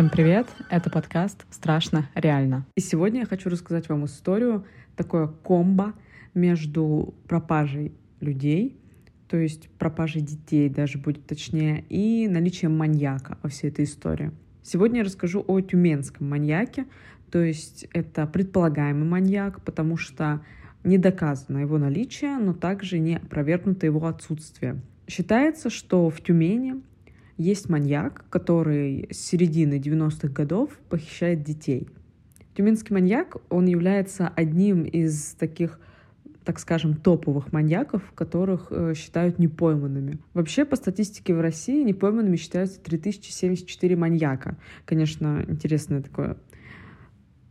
Всем привет! Это подкаст «Страшно реально». И сегодня я хочу рассказать вам историю, такое комбо между пропажей людей, то есть пропажей детей даже будет точнее, и наличием маньяка во всей этой истории. Сегодня я расскажу о тюменском маньяке, то есть это предполагаемый маньяк, потому что не доказано его наличие, но также не опровергнуто его отсутствие. Считается, что в Тюмени есть маньяк, который с середины 90-х годов похищает детей. Тюменский маньяк, он является одним из таких так скажем, топовых маньяков, которых э, считают непойманными. Вообще, по статистике в России непойманными считаются 3074 маньяка. Конечно, интересное такое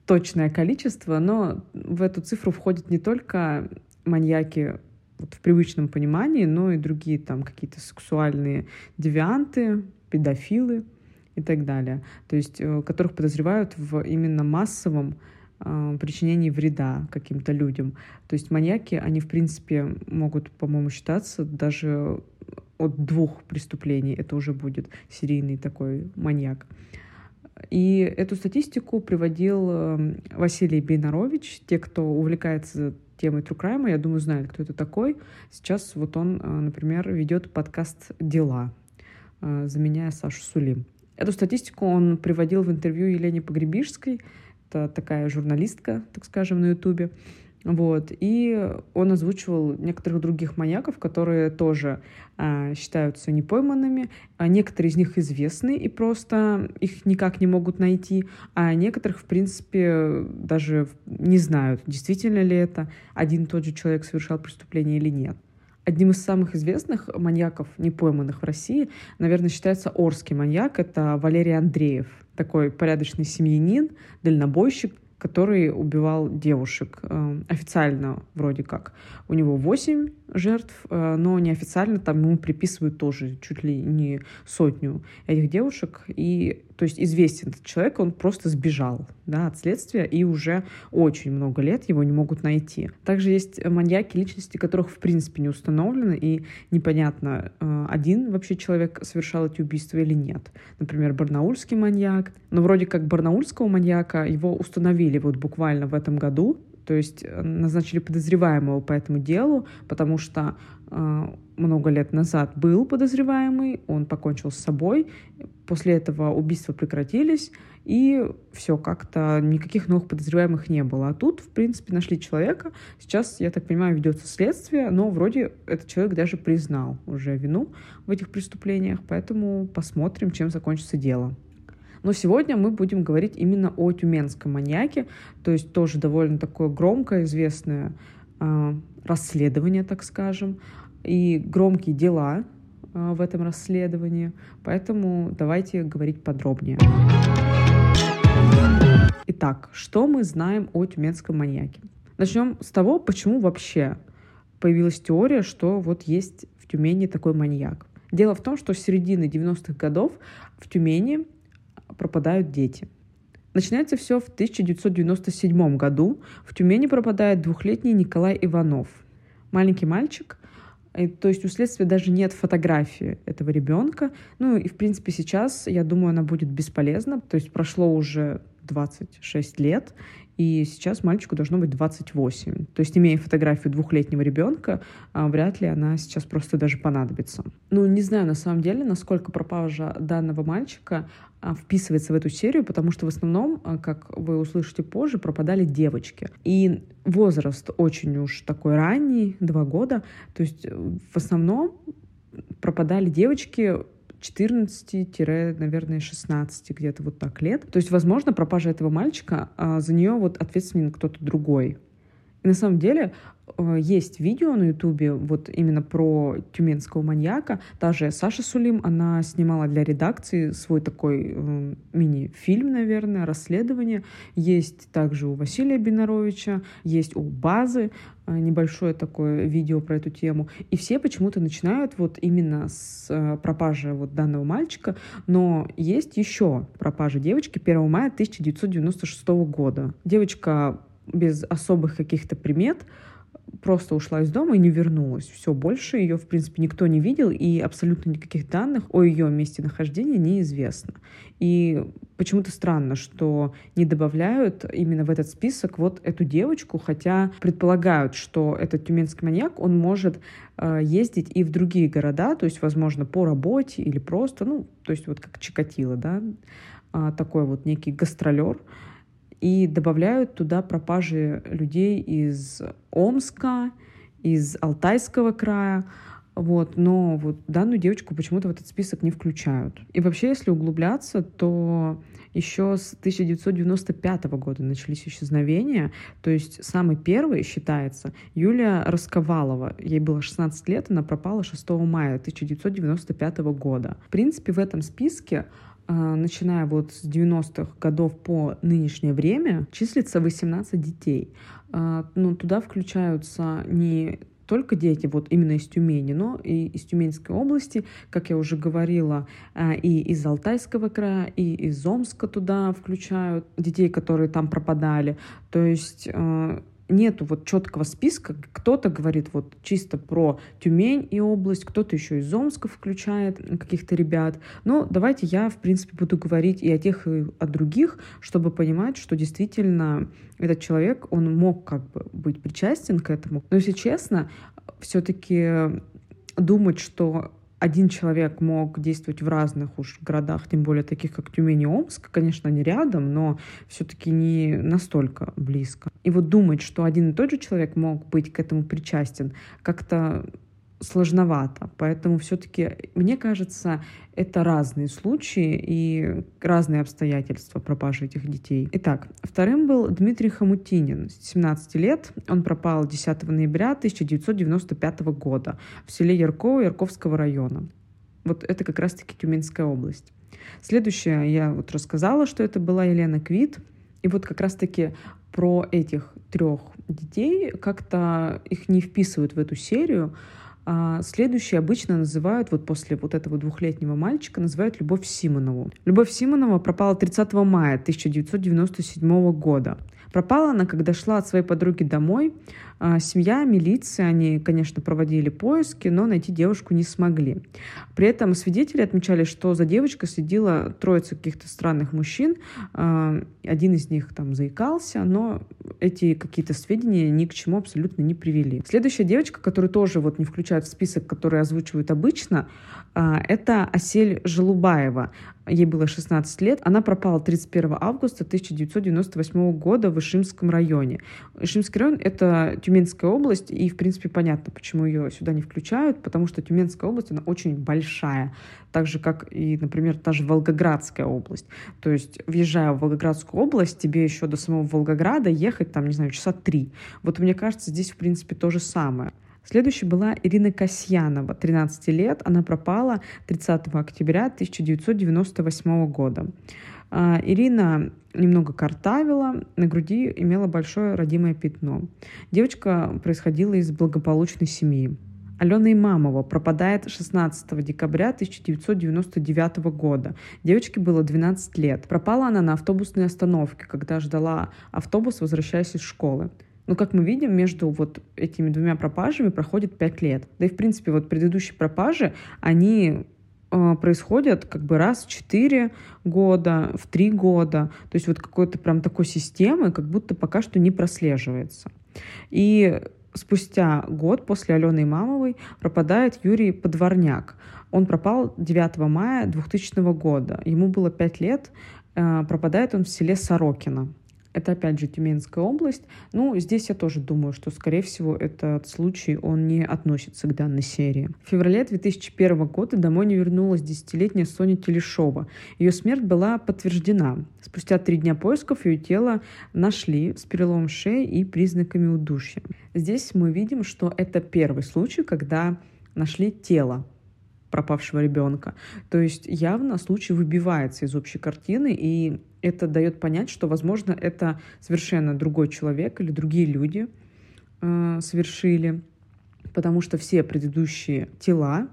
точное количество, но в эту цифру входят не только маньяки вот в привычном понимании, но и другие там какие-то сексуальные девианты, педофилы и так далее, то есть э, которых подозревают в именно массовом э, причинении вреда каким-то людям. То есть маньяки, они, в принципе, могут, по-моему, считаться даже от двух преступлений. Это уже будет серийный такой маньяк. И эту статистику приводил э, Василий Бейнарович. Те, кто увлекается темой True Crime, я думаю, знают, кто это такой. Сейчас вот он, э, например, ведет подкаст «Дела», э, заменяя Сашу Сулим. Эту статистику он приводил в интервью Елене Погребишской, это такая журналистка, так скажем, на Ютубе. Вот. И он озвучивал некоторых других маньяков, которые тоже а, считаются непойманными. А некоторые из них известны и просто их никак не могут найти, а некоторых, в принципе, даже не знают, действительно ли это один и тот же человек совершал преступление или нет. Одним из самых известных маньяков, непойманных в России, наверное, считается Орский маньяк. Это Валерий Андреев, такой порядочный семьянин, дальнобойщик, который убивал девушек. Э, официально вроде как. У него 8 жертв, э, но неофициально там ему приписывают тоже чуть ли не сотню этих девушек. И то есть известен этот человек, он просто сбежал да, от следствия, и уже очень много лет его не могут найти. Также есть маньяки, личности которых в принципе не установлены, и непонятно, э, один вообще человек совершал эти убийства или нет. Например, барнаульский маньяк. Но вроде как барнаульского маньяка его установили вот буквально в этом году, то есть э, назначили подозреваемого по этому делу, потому что э, много лет назад был подозреваемый, он покончил с собой, после этого убийства прекратились, и все, как-то никаких новых подозреваемых не было. А тут, в принципе, нашли человека. Сейчас, я так понимаю, ведется следствие, но вроде этот человек даже признал уже вину в этих преступлениях, поэтому посмотрим, чем закончится дело. Но сегодня мы будем говорить именно о тюменском маньяке, то есть тоже довольно такое громкое, известное э, расследование, так скажем, и громкие дела э, в этом расследовании. Поэтому давайте говорить подробнее. Итак, что мы знаем о тюменском маньяке? Начнем с того, почему вообще появилась теория, что вот есть в Тюмени такой маньяк. Дело в том, что с середины 90-х годов в Тюмени пропадают дети. Начинается все в 1997 году. В Тюмени пропадает двухлетний Николай Иванов. Маленький мальчик, и, то есть у следствия даже нет фотографии этого ребенка. Ну и, в принципе, сейчас, я думаю, она будет бесполезна. То есть прошло уже 26 лет, и сейчас мальчику должно быть 28. То есть, имея фотографию двухлетнего ребенка, а, вряд ли она сейчас просто даже понадобится. Ну, не знаю на самом деле, насколько пропажа данного мальчика а, вписывается в эту серию, потому что в основном, а, как вы услышите позже, пропадали девочки. И возраст очень уж такой ранний, два года. То есть э, в основном пропадали девочки 14, наверное, 16 где-то вот так лет. То есть, возможно, пропажа этого мальчика, а за нее вот ответственен кто-то другой. И на самом деле Э, есть видео на Ютубе вот именно про тюменского маньяка. Та же Саша Сулим, она снимала для редакции свой такой э, мини-фильм, наверное, расследование. Есть также у Василия Бинаровича, есть у Базы э, небольшое такое видео про эту тему. И все почему-то начинают вот именно с пропажи вот данного мальчика. Но есть еще пропажа девочки 1 мая 1996 года. Девочка без особых каких-то примет просто ушла из дома и не вернулась. Все, больше ее, в принципе, никто не видел, и абсолютно никаких данных о ее месте нахождения неизвестно. И почему-то странно, что не добавляют именно в этот список вот эту девочку, хотя предполагают, что этот тюменский маньяк, он может э, ездить и в другие города, то есть, возможно, по работе или просто, ну, то есть вот как Чикатило, да, э, такой вот некий гастролер, и добавляют туда пропажи людей из Омска, из Алтайского края, вот, но вот данную девочку почему-то в этот список не включают. И вообще, если углубляться, то еще с 1995 года начались исчезновения. То есть самый первый считается Юлия Расковалова. Ей было 16 лет, она пропала 6 мая 1995 года. В принципе, в этом списке начиная вот с 90-х годов по нынешнее время, числится 18 детей. А, ну, туда включаются не только дети вот именно из Тюмени, но и из Тюменской области, как я уже говорила, а, и из Алтайского края, и из Омска туда включают детей, которые там пропадали. То есть нету вот четкого списка. Кто-то говорит вот чисто про Тюмень и область, кто-то еще из Омска включает каких-то ребят. Но давайте я, в принципе, буду говорить и о тех, и о других, чтобы понимать, что действительно этот человек, он мог как бы быть причастен к этому. Но, если честно, все-таки думать, что один человек мог действовать в разных уж городах, тем более таких, как Тюмень и Омск, конечно, они рядом, но все-таки не настолько близко. И вот думать, что один и тот же человек мог быть к этому причастен, как-то сложновато. Поэтому все-таки, мне кажется, это разные случаи и разные обстоятельства пропажи этих детей. Итак, вторым был Дмитрий Хамутинин, 17 лет. Он пропал 10 ноября 1995 года в селе Ярково Ярковского района. Вот это как раз-таки Тюменская область. Следующее, я вот рассказала, что это была Елена Квит. И вот как раз-таки про этих трех детей как-то их не вписывают в эту серию, а следующие обычно называют, вот после вот этого двухлетнего мальчика, называют Любовь Симонову. Любовь Симонова пропала 30 мая 1997 года. Пропала она, когда шла от своей подруги домой. А, семья, милиция, они, конечно, проводили поиски, но найти девушку не смогли. При этом свидетели отмечали, что за девочкой следила троица каких-то странных мужчин. А, один из них там заикался, но эти какие-то сведения ни к чему абсолютно не привели. Следующая девочка, которую тоже вот не включают в список, который озвучивают обычно, а, это Асель Желубаева ей было 16 лет, она пропала 31 августа 1998 года в Ишимском районе. Ишимский район — это Тюменская область, и, в принципе, понятно, почему ее сюда не включают, потому что Тюменская область, она очень большая, так же, как и, например, та же Волгоградская область. То есть, въезжая в Волгоградскую область, тебе еще до самого Волгограда ехать, там, не знаю, часа три. Вот мне кажется, здесь, в принципе, то же самое. Следующей была Ирина Касьянова, 13 лет. Она пропала 30 октября 1998 года. А, Ирина немного картавила, на груди имела большое родимое пятно. Девочка происходила из благополучной семьи. Алена Имамова пропадает 16 декабря 1999 года. Девочке было 12 лет. Пропала она на автобусной остановке, когда ждала автобус, возвращаясь из школы. Но, как мы видим, между вот этими двумя пропажами проходит 5 лет. Да и, в принципе, вот предыдущие пропажи, они происходят как бы раз в 4 года, в 3 года. То есть вот какой-то прям такой системы как будто пока что не прослеживается. И спустя год после Алены Имамовой пропадает Юрий Подворняк. Он пропал 9 мая 2000 года. Ему было 5 лет. Э, пропадает он в селе Сорокино. Это опять же Тюменская область. Ну, здесь я тоже думаю, что, скорее всего, этот случай, он не относится к данной серии. В феврале 2001 года домой не вернулась десятилетняя Соня Телешова. Ее смерть была подтверждена. Спустя три дня поисков ее тело нашли с переломом шеи и признаками удушья. Здесь мы видим, что это первый случай, когда нашли тело пропавшего ребенка. То есть явно случай выбивается из общей картины, и это дает понять, что, возможно, это совершенно другой человек или другие люди э, совершили, потому что все предыдущие тела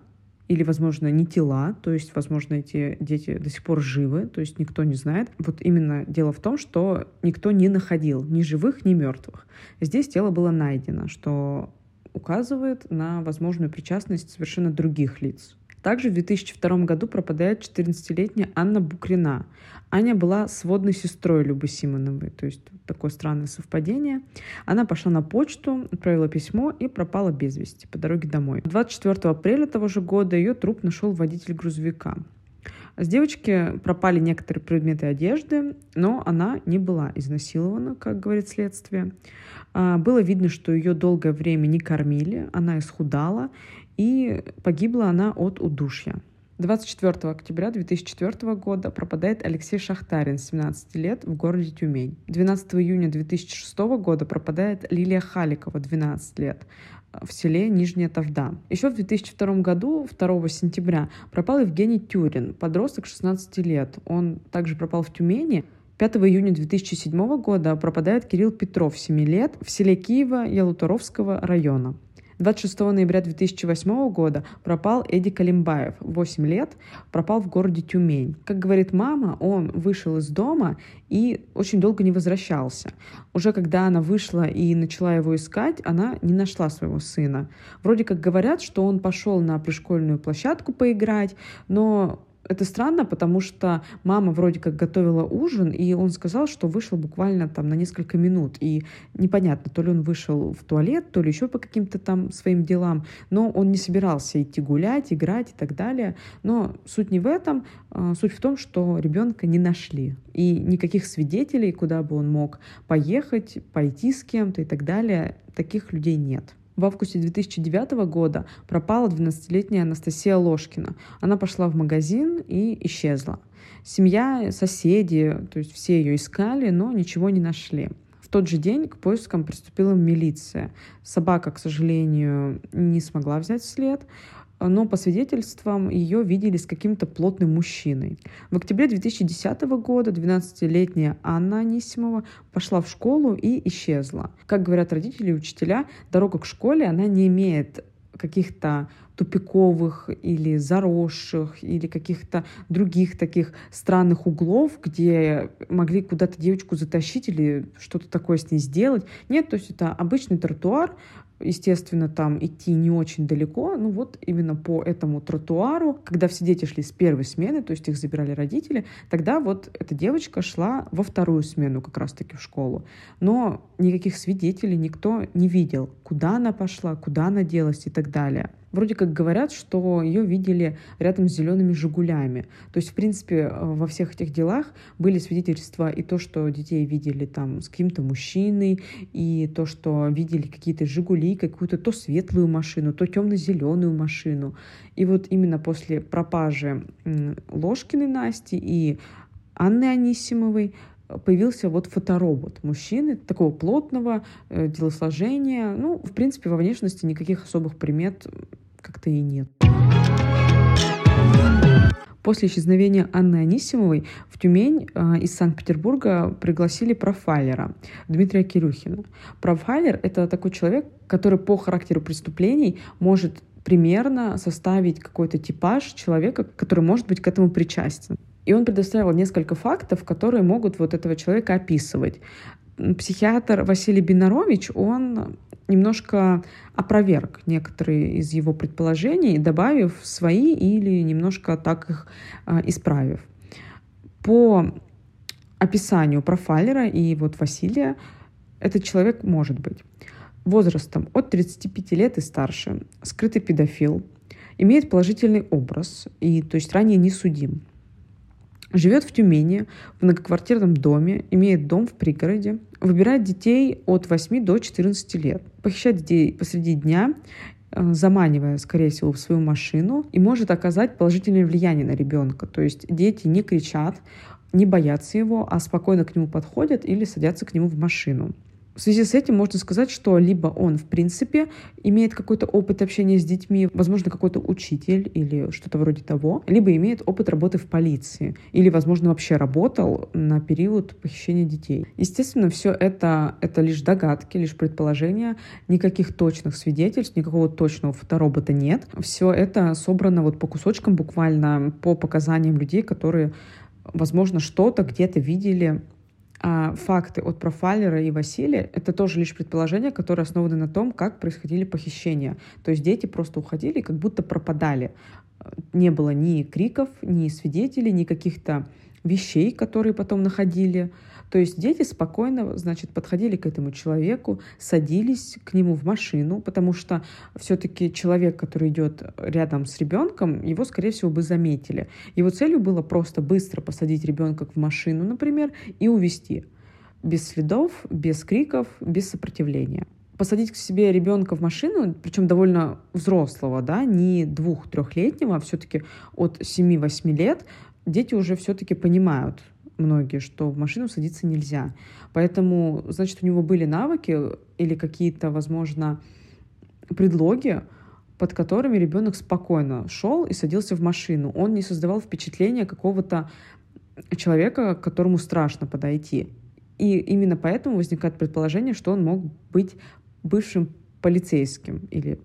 или, возможно, не тела, то есть, возможно, эти дети до сих пор живы, то есть никто не знает. Вот именно дело в том, что никто не находил ни живых, ни мертвых. Здесь тело было найдено, что указывает на возможную причастность совершенно других лиц. Также в 2002 году пропадает 14-летняя Анна Букрина. Аня была сводной сестрой Любы Симоновой, то есть такое странное совпадение. Она пошла на почту, отправила письмо и пропала без вести по дороге домой. 24 апреля того же года ее труп нашел водитель грузовика. С девочки пропали некоторые предметы одежды, но она не была изнасилована, как говорит следствие. А, было видно, что ее долгое время не кормили, она исхудала, и погибла она от удушья. 24 октября 2004 года пропадает Алексей Шахтарин, 17 лет, в городе Тюмень. 12 июня 2006 года пропадает Лилия Халикова, 12 лет, в селе Нижняя Тавда. Еще в 2002 году, 2 сентября, пропал Евгений Тюрин, подросток 16 лет. Он также пропал в Тюмени. 5 июня 2007 года пропадает Кирилл Петров, 7 лет, в селе Киева Ялуторовского района. 26 ноября 2008 года пропал Эдди Калимбаев, 8 лет, пропал в городе Тюмень. Как говорит мама, он вышел из дома и очень долго не возвращался. Уже когда она вышла и начала его искать, она не нашла своего сына. Вроде как говорят, что он пошел на пришкольную площадку поиграть, но это странно, потому что мама вроде как готовила ужин, и он сказал, что вышел буквально там на несколько минут. И непонятно, то ли он вышел в туалет, то ли еще по каким-то там своим делам, но он не собирался идти гулять, играть и так далее. Но суть не в этом, а, суть в том, что ребенка не нашли. И никаких свидетелей, куда бы он мог поехать, пойти с кем-то и так далее, таких людей нет. В августе 2009 года пропала 12-летняя Анастасия Ложкина. Она пошла в магазин и исчезла. Семья, соседи, то есть все ее искали, но ничего не нашли. В тот же день к поискам приступила милиция. Собака, к сожалению, не смогла взять след но по свидетельствам ее видели с каким-то плотным мужчиной. В октябре 2010 года 12-летняя Анна Анисимова пошла в школу и исчезла. Как говорят родители и учителя, дорога к школе, она не имеет каких-то тупиковых или заросших или каких-то других таких странных углов, где могли куда-то девочку затащить или что-то такое с ней сделать. Нет, то есть это обычный тротуар, естественно, там идти не очень далеко. Ну вот именно по этому тротуару, когда все дети шли с первой смены, то есть их забирали родители, тогда вот эта девочка шла во вторую смену как раз-таки в школу. Но никаких свидетелей никто не видел, куда она пошла, куда она делась и так далее. Вроде как говорят, что ее видели рядом с зелеными «Жигулями». То есть, в принципе, э, во всех этих делах были свидетельства и то, что детей видели там с каким-то мужчиной, и то, что видели какие-то «Жигули», какую-то то светлую машину, то темно-зеленую машину. И вот именно после пропажи Ложкиной Насти и Анны Анисимовой появился вот фоторобот мужчины, такого плотного э, телосложения. Ну, в принципе, во внешности никаких особых примет как-то и нет. После исчезновения Анны Анисимовой в Тюмень э, из Санкт-Петербурга пригласили профайлера Дмитрия Кирюхина. Профайлер — это такой человек, который по характеру преступлений может примерно составить какой-то типаж человека, который может быть к этому причастен. И он предоставил несколько фактов, которые могут вот этого человека описывать. Психиатр Василий Бинарович, он немножко опроверг некоторые из его предположений, добавив свои или немножко так их а, исправив. По описанию профайлера и вот Василия этот человек может быть возрастом от 35 лет и старше, скрытый педофил, имеет положительный образ и то есть ранее не судим, Живет в Тюмени, в многоквартирном доме, имеет дом в пригороде, выбирает детей от 8 до 14 лет, похищает детей посреди дня, э, заманивая, скорее всего, в свою машину и может оказать положительное влияние на ребенка. То есть дети не кричат, не боятся его, а спокойно к нему подходят или садятся к нему в машину. В связи с этим можно сказать, что либо он, в принципе, имеет какой-то опыт общения с детьми, возможно, какой-то учитель или что-то вроде того, либо имеет опыт работы в полиции, или, возможно, вообще работал на период похищения детей. Естественно, все это, это лишь догадки, лишь предположения, никаких точных свидетельств, никакого точного фоторобота нет. Все это собрано вот по кусочкам, буквально по показаниям людей, которые, возможно, что-то где-то видели а факты от профайлера и Василия — это тоже лишь предположения, которые основаны на том, как происходили похищения. То есть дети просто уходили как будто пропадали. Не было ни криков, ни свидетелей, ни каких-то вещей, которые потом находили. То есть дети спокойно, значит, подходили к этому человеку, садились к нему в машину, потому что все-таки человек, который идет рядом с ребенком, его, скорее всего, бы заметили. Его целью было просто быстро посадить ребенка в машину, например, и увезти. Без следов, без криков, без сопротивления посадить к себе ребенка в машину, причем довольно взрослого, да, не двух-трехлетнего, а все-таки от 7-8 лет, дети уже все-таки понимают, многие, что в машину садиться нельзя. Поэтому, значит, у него были навыки или какие-то, возможно, предлоги, под которыми ребенок спокойно шел и садился в машину. Он не создавал впечатления какого-то человека, к которому страшно подойти. И именно поэтому возникает предположение, что он мог быть бывшим полицейским или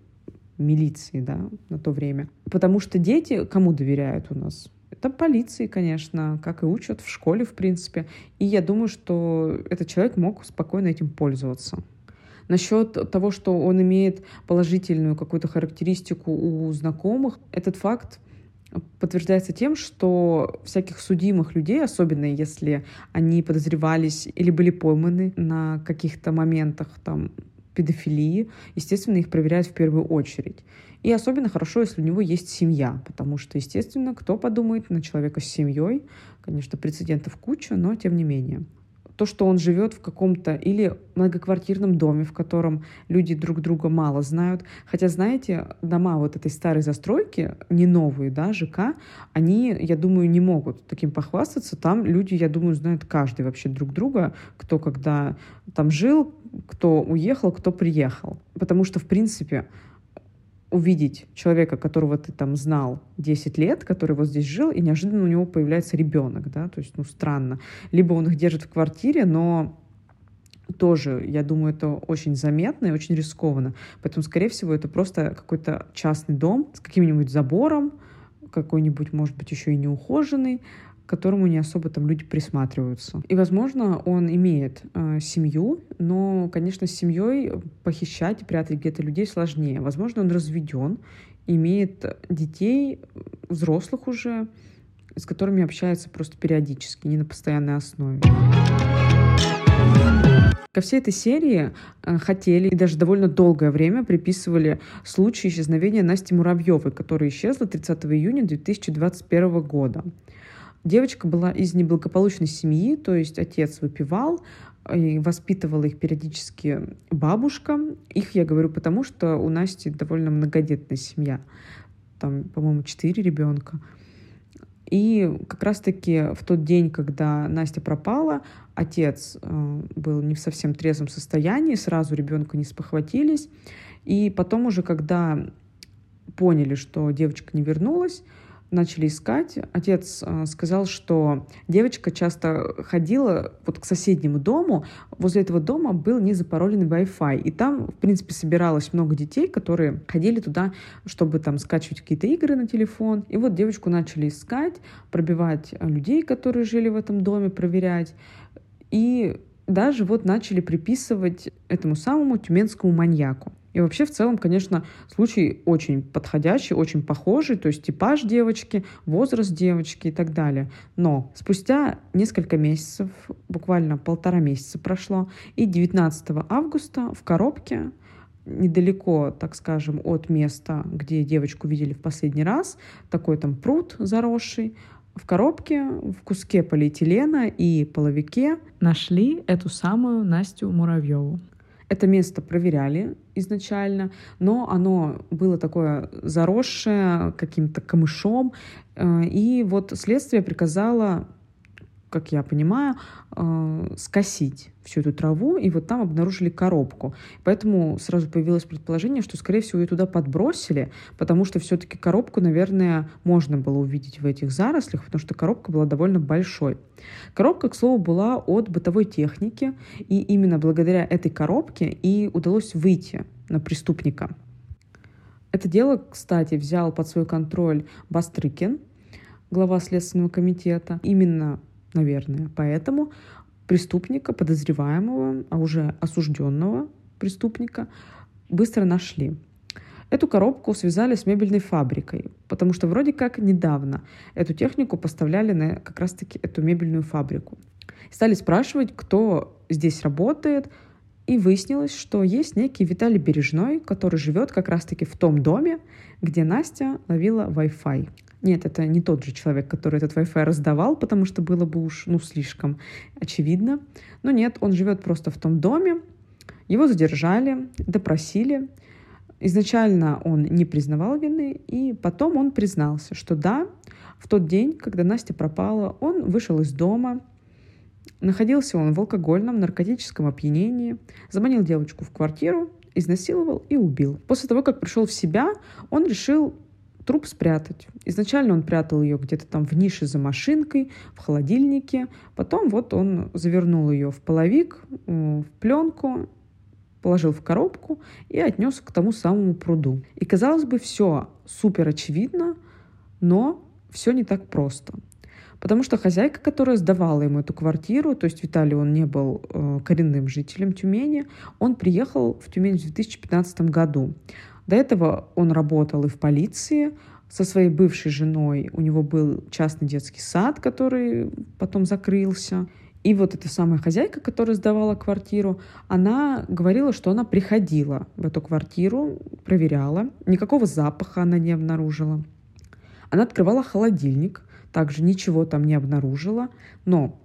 милицией да, на то время. Потому что дети кому доверяют у нас? Это полиции, конечно, как и учат в школе, в принципе. И я думаю, что этот человек мог спокойно этим пользоваться. Насчет того, что он имеет положительную какую-то характеристику у знакомых, этот факт подтверждается тем, что всяких судимых людей, особенно если они подозревались или были пойманы на каких-то моментах там педофилии, естественно, их проверяют в первую очередь. И особенно хорошо, если у него есть семья, потому что, естественно, кто подумает на человека с семьей, конечно, прецедентов куча, но тем не менее. То, что он живет в каком-то или многоквартирном доме, в котором люди друг друга мало знают. Хотя, знаете, дома вот этой старой застройки, не новые, да, ЖК, они, я думаю, не могут таким похвастаться. Там люди, я думаю, знают каждый вообще друг друга, кто когда там жил, кто уехал, кто приехал. Потому что, в принципе, увидеть человека, которого ты там знал 10 лет, который вот здесь жил, и неожиданно у него появляется ребенок, да, то есть, ну, странно. Либо он их держит в квартире, но тоже, я думаю, это очень заметно и очень рискованно. Поэтому, скорее всего, это просто какой-то частный дом с каким-нибудь забором, какой-нибудь, может быть, еще и неухоженный, которому не особо там люди присматриваются. И, возможно, он имеет э, семью, но, конечно, с семьей похищать и прятать где-то людей сложнее. Возможно, он разведен, имеет детей, взрослых уже, с которыми общается просто периодически, не на постоянной основе. Ко всей этой серии э, хотели и даже довольно долгое время приписывали случай исчезновения Насти Муравьевой, которая исчезла 30 июня 2021 года. Девочка была из неблагополучной семьи, то есть отец выпивал, и воспитывала их периодически бабушка. Их я говорю потому, что у Насти довольно многодетная семья. Там, по-моему, четыре ребенка. И как раз-таки в тот день, когда Настя пропала, отец э, был не в совсем трезвом состоянии, сразу ребенка не спохватились. И потом уже, когда поняли, что девочка не вернулась, начали искать, отец э, сказал, что девочка часто ходила вот к соседнему дому. Возле этого дома был незапароленный Wi-Fi. И там, в принципе, собиралось много детей, которые ходили туда, чтобы там скачивать какие-то игры на телефон. И вот девочку начали искать, пробивать людей, которые жили в этом доме, проверять. И даже вот начали приписывать этому самому тюменскому маньяку. И вообще, в целом, конечно, случай очень подходящий, очень похожий, то есть типаж девочки, возраст девочки и так далее. Но спустя несколько месяцев, буквально полтора месяца прошло, и 19 августа в коробке недалеко, так скажем, от места, где девочку видели в последний раз, такой там пруд заросший, в коробке, в куске полиэтилена и половике нашли эту самую Настю Муравьеву. Это место проверяли изначально, но оно было такое заросшее каким-то камышом. Э, и вот следствие приказало как я понимаю, э, скосить всю эту траву, и вот там обнаружили коробку. Поэтому сразу появилось предположение, что, скорее всего, ее туда подбросили, потому что все-таки коробку, наверное, можно было увидеть в этих зарослях, потому что коробка была довольно большой. Коробка, к слову, была от бытовой техники, и именно благодаря этой коробке и удалось выйти на преступника. Это дело, кстати, взял под свой контроль Бастрыкин, глава Следственного комитета. Именно наверное. Поэтому преступника, подозреваемого, а уже осужденного преступника, быстро нашли. Эту коробку связали с мебельной фабрикой, потому что вроде как недавно эту технику поставляли на как раз-таки эту мебельную фабрику. Стали спрашивать, кто здесь работает, и выяснилось, что есть некий Виталий Бережной, который живет как раз-таки в том доме, где Настя ловила Wi-Fi. Нет, это не тот же человек, который этот Wi-Fi раздавал, потому что было бы уж, ну, слишком очевидно. Но нет, он живет просто в том доме. Его задержали, допросили. Изначально он не признавал вины, и потом он признался, что да, в тот день, когда Настя пропала, он вышел из дома, находился он в алкогольном, наркотическом опьянении, заманил девочку в квартиру, изнасиловал и убил. После того, как пришел в себя, он решил труп спрятать. Изначально он прятал ее где-то там в нише за машинкой, в холодильнике. Потом вот он завернул ее в половик, в пленку, положил в коробку и отнес к тому самому пруду. И казалось бы, все супер очевидно, но все не так просто. Потому что хозяйка, которая сдавала ему эту квартиру, то есть Виталий, он не был э, коренным жителем Тюмени, он приехал в Тюмень в 2015 году. До этого он работал и в полиции, со своей бывшей женой. У него был частный детский сад, который потом закрылся. И вот эта самая хозяйка, которая сдавала квартиру, она говорила, что она приходила в эту квартиру, проверяла. Никакого запаха она не обнаружила. Она открывала холодильник, также ничего там не обнаружила. Но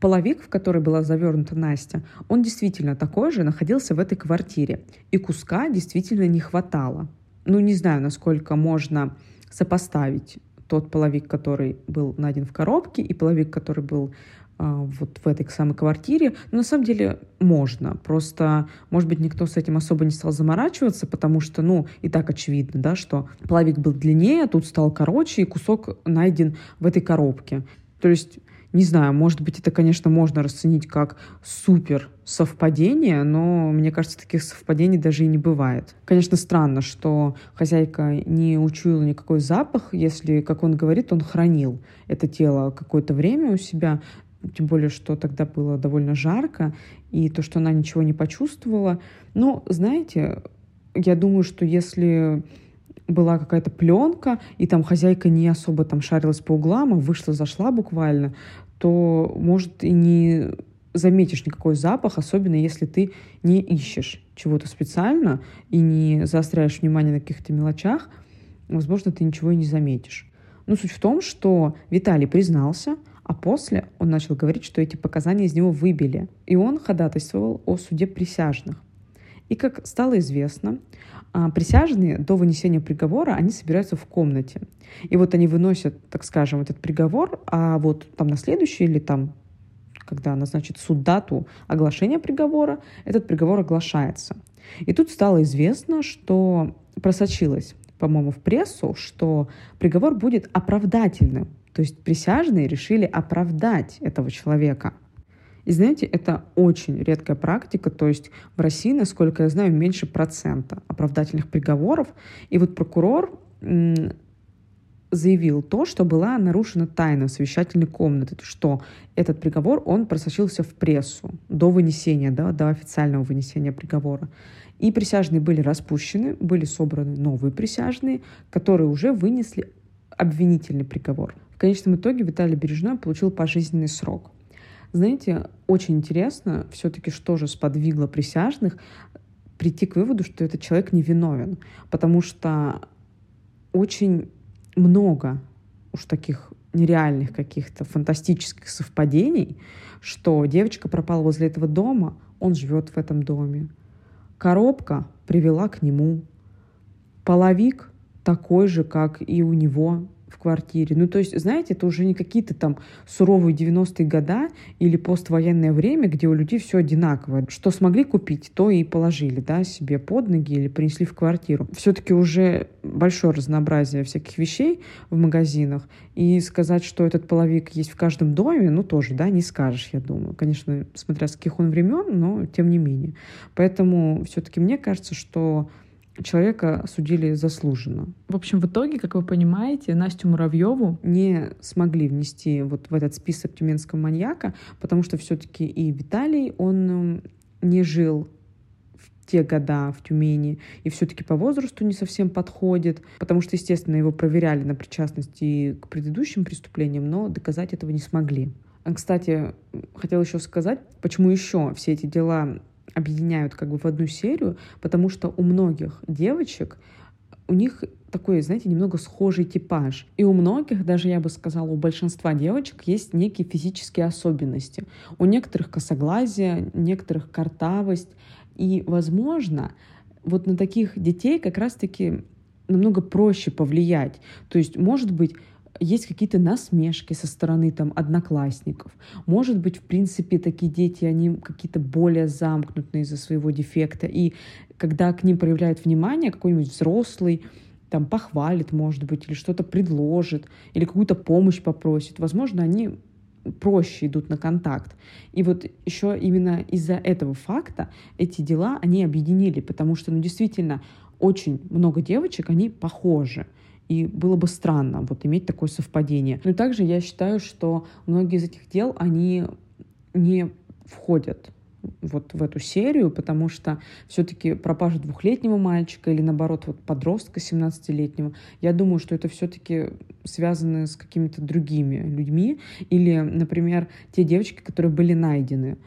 Половик, в который была завернута Настя, он действительно такой же находился в этой квартире. И куска действительно не хватало. Ну, не знаю, насколько можно сопоставить тот половик, который был найден в коробке, и половик, который был а, вот в этой самой квартире. Но на самом деле можно. Просто, может быть, никто с этим особо не стал заморачиваться, потому что, ну, и так очевидно, да, что половик был длиннее, а тут стал короче, и кусок найден в этой коробке. То есть не знаю, может быть, это, конечно, можно расценить как супер совпадение, но мне кажется, таких совпадений даже и не бывает. Конечно, странно, что хозяйка не учуяла никакой запах, если, как он говорит, он хранил это тело какое-то время у себя, тем более, что тогда было довольно жарко, и то, что она ничего не почувствовала. Но, знаете, я думаю, что если была какая-то пленка, и там хозяйка не особо там шарилась по углам, а вышла, зашла буквально, то, может, и не заметишь никакой запах, особенно если ты не ищешь чего-то специально и не заостряешь внимание на каких-то мелочах, возможно, ты ничего и не заметишь. Но суть в том, что Виталий признался, а после он начал говорить, что эти показания из него выбили. И он ходатайствовал о суде присяжных. И как стало известно, а, присяжные до вынесения приговора, они собираются в комнате. И вот они выносят, так скажем, этот приговор, а вот там на следующий или там когда назначит суд дату оглашения приговора, этот приговор оглашается. И тут стало известно, что просочилось, по-моему, в прессу, что приговор будет оправдательным. То есть присяжные решили оправдать этого человека – и знаете, это очень редкая практика, то есть в России, насколько я знаю, меньше процента оправдательных приговоров. И вот прокурор заявил то, что была нарушена тайна совещательной комнаты, что этот приговор, он просочился в прессу до вынесения, да, до официального вынесения приговора. И присяжные были распущены, были собраны новые присяжные, которые уже вынесли обвинительный приговор. В конечном итоге Виталий Бережной получил пожизненный срок. Знаете, очень интересно все-таки, что же сподвигло присяжных прийти к выводу, что этот человек невиновен. Потому что очень много уж таких нереальных каких-то фантастических совпадений, что девочка пропала возле этого дома, он живет в этом доме. Коробка привела к нему. Половик такой же, как и у него, в квартире. Ну, то есть, знаете, это уже не какие-то там суровые 90-е года или поствоенное время, где у людей все одинаково. Что смогли купить, то и положили, да, себе под ноги или принесли в квартиру. Все-таки уже большое разнообразие всяких вещей в магазинах. И сказать, что этот половик есть в каждом доме, ну, тоже, да, не скажешь, я думаю. Конечно, смотря с каких он времен, но тем не менее. Поэтому все-таки мне кажется, что человека судили заслуженно. В общем, в итоге, как вы понимаете, Настю Муравьеву не смогли внести вот в этот список тюменского маньяка, потому что все-таки и Виталий, он не жил в те года в Тюмени, и все-таки по возрасту не совсем подходит, потому что, естественно, его проверяли на причастность и к предыдущим преступлениям, но доказать этого не смогли. А, кстати, хотела еще сказать, почему еще все эти дела объединяют как бы в одну серию, потому что у многих девочек у них такой, знаете, немного схожий типаж. И у многих, даже я бы сказала, у большинства девочек есть некие физические особенности. У некоторых косоглазие, у некоторых картавость. И, возможно, вот на таких детей как раз-таки намного проще повлиять. То есть, может быть, есть какие-то насмешки со стороны там одноклассников. Может быть, в принципе, такие дети, они какие-то более замкнутые из-за своего дефекта. И когда к ним проявляют внимание какой-нибудь взрослый, там похвалит, может быть, или что-то предложит, или какую-то помощь попросит, возможно, они проще идут на контакт. И вот еще именно из-за этого факта эти дела они объединили, потому что, ну, действительно, очень много девочек, они похожи. И было бы странно вот иметь такое совпадение. Но также я считаю, что многие из этих дел, они не входят вот в эту серию, потому что все-таки пропажа двухлетнего мальчика или наоборот вот подростка 17-летнего, я думаю, что это все-таки связано с какими-то другими людьми или, например, те девочки, которые были найдены.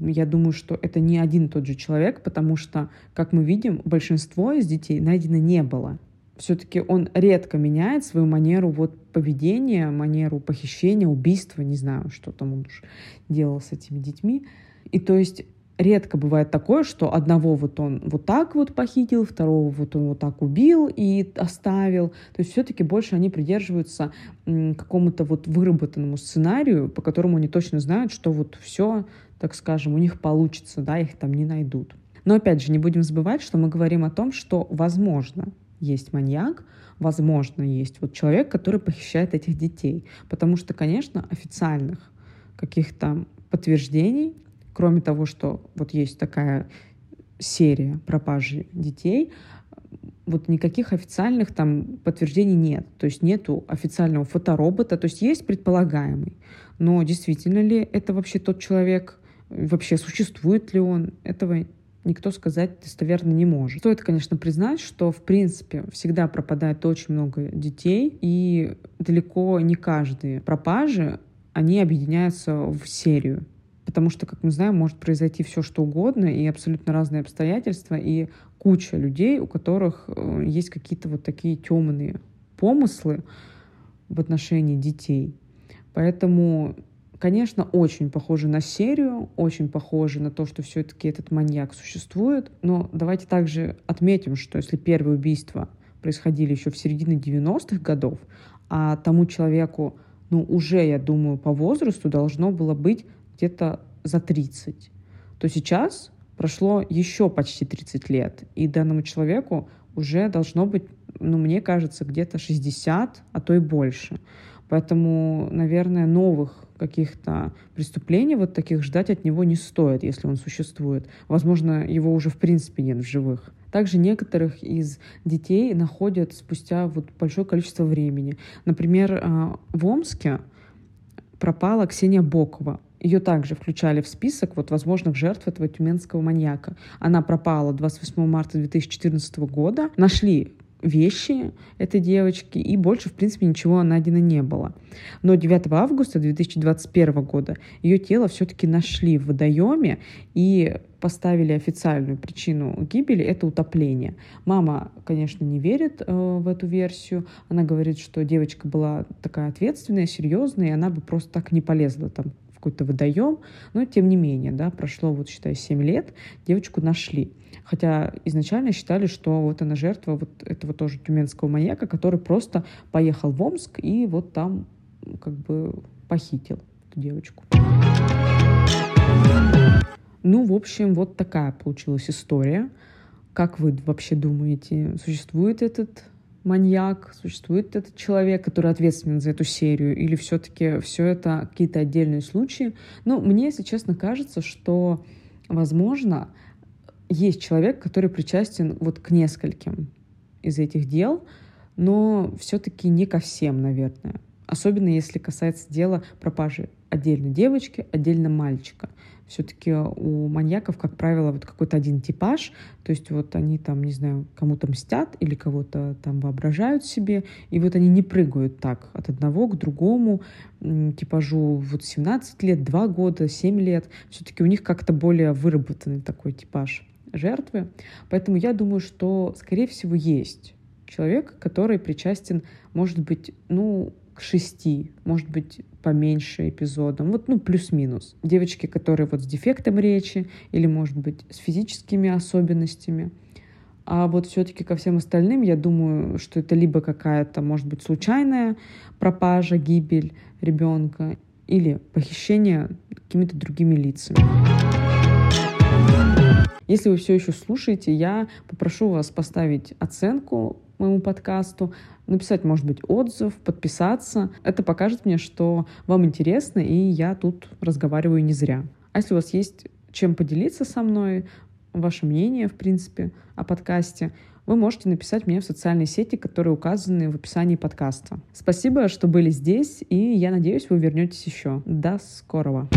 Я думаю, что это не один и тот же человек, потому что, как мы видим, большинство из детей найдено не было все-таки он редко меняет свою манеру вот поведения, манеру похищения, убийства, не знаю, что там он уж делал с этими детьми. И то есть редко бывает такое, что одного вот он вот так вот похитил, второго вот он вот так убил и оставил. То есть все-таки больше они придерживаются какому-то вот выработанному сценарию, по которому они точно знают, что вот все, так скажем, у них получится, да, их там не найдут. Но опять же, не будем забывать, что мы говорим о том, что возможно есть маньяк, возможно, есть вот человек, который похищает этих детей. Потому что, конечно, официальных каких-то подтверждений, кроме того, что вот есть такая серия пропажи детей, вот никаких официальных там подтверждений нет. То есть нету официального фоторобота, то есть есть предполагаемый. Но действительно ли это вообще тот человек, вообще существует ли он, этого никто сказать достоверно не может. Стоит, конечно, признать, что, в принципе, всегда пропадает очень много детей, и далеко не каждые пропажи, они объединяются в серию. Потому что, как мы знаем, может произойти все, что угодно, и абсолютно разные обстоятельства, и куча людей, у которых э, есть какие-то вот такие темные помыслы в отношении детей. Поэтому Конечно, очень похоже на серию, очень похоже на то, что все-таки этот маньяк существует. Но давайте также отметим, что если первые убийства происходили еще в середине 90-х годов, а тому человеку, ну, уже, я думаю, по возрасту должно было быть где-то за 30, то сейчас прошло еще почти 30 лет, и данному человеку уже должно быть, ну, мне кажется, где-то 60, а то и больше. Поэтому, наверное, новых каких-то преступлений вот таких ждать от него не стоит, если он существует. Возможно, его уже в принципе нет в живых. Также некоторых из детей находят спустя вот большое количество времени. Например, а, в Омске пропала Ксения Бокова. Ее также включали в список вот, возможных жертв этого тюменского маньяка. Она пропала 28 марта 2014 года. Нашли вещи этой девочки, и больше, в принципе, ничего найдено не было. Но 9 августа 2021 года ее тело все-таки нашли в водоеме и поставили официальную причину гибели — это утопление. Мама, конечно, не верит э, в эту версию. Она говорит, что девочка была такая ответственная, серьезная, и она бы просто так не полезла там какой-то водоем, но тем не менее, да, прошло, вот считай, 7 лет, девочку нашли. Хотя изначально считали, что вот она жертва вот этого тоже тюменского маньяка, который просто поехал в Омск и вот там как бы похитил эту девочку. Ну, в общем, вот такая получилась история. Как вы вообще думаете, существует этот маньяк, существует этот человек, который ответственен за эту серию, или все-таки все это какие-то отдельные случаи? Ну, мне, если честно, кажется, что, возможно, есть человек, который причастен вот к нескольким из этих дел, но все-таки не ко всем, наверное. Особенно если касается дела пропажи отдельно девочки, отдельно мальчика. Все-таки у маньяков, как правило, вот какой-то один типаж, то есть вот они там, не знаю, кому-то мстят или кого-то там воображают себе, и вот они не прыгают так от одного к другому типажу вот 17 лет, 2 года, 7 лет. Все-таки у них как-то более выработанный такой типаж жертвы. Поэтому я думаю, что, скорее всего, есть человек, который причастен, может быть, ну, к шести, может быть, поменьше эпизодам. Вот, ну, плюс-минус. Девочки, которые вот с дефектом речи или, может быть, с физическими особенностями. А вот все-таки ко всем остальным, я думаю, что это либо какая-то, может быть, случайная пропажа, гибель ребенка или похищение какими-то другими лицами. Если вы все еще слушаете, я попрошу вас поставить оценку моему подкасту, написать, может быть, отзыв, подписаться. Это покажет мне, что вам интересно, и я тут разговариваю не зря. А если у вас есть чем поделиться со мной, ваше мнение, в принципе, о подкасте, вы можете написать мне в социальной сети, которые указаны в описании подкаста. Спасибо, что были здесь, и я надеюсь, вы вернетесь еще. До скорого!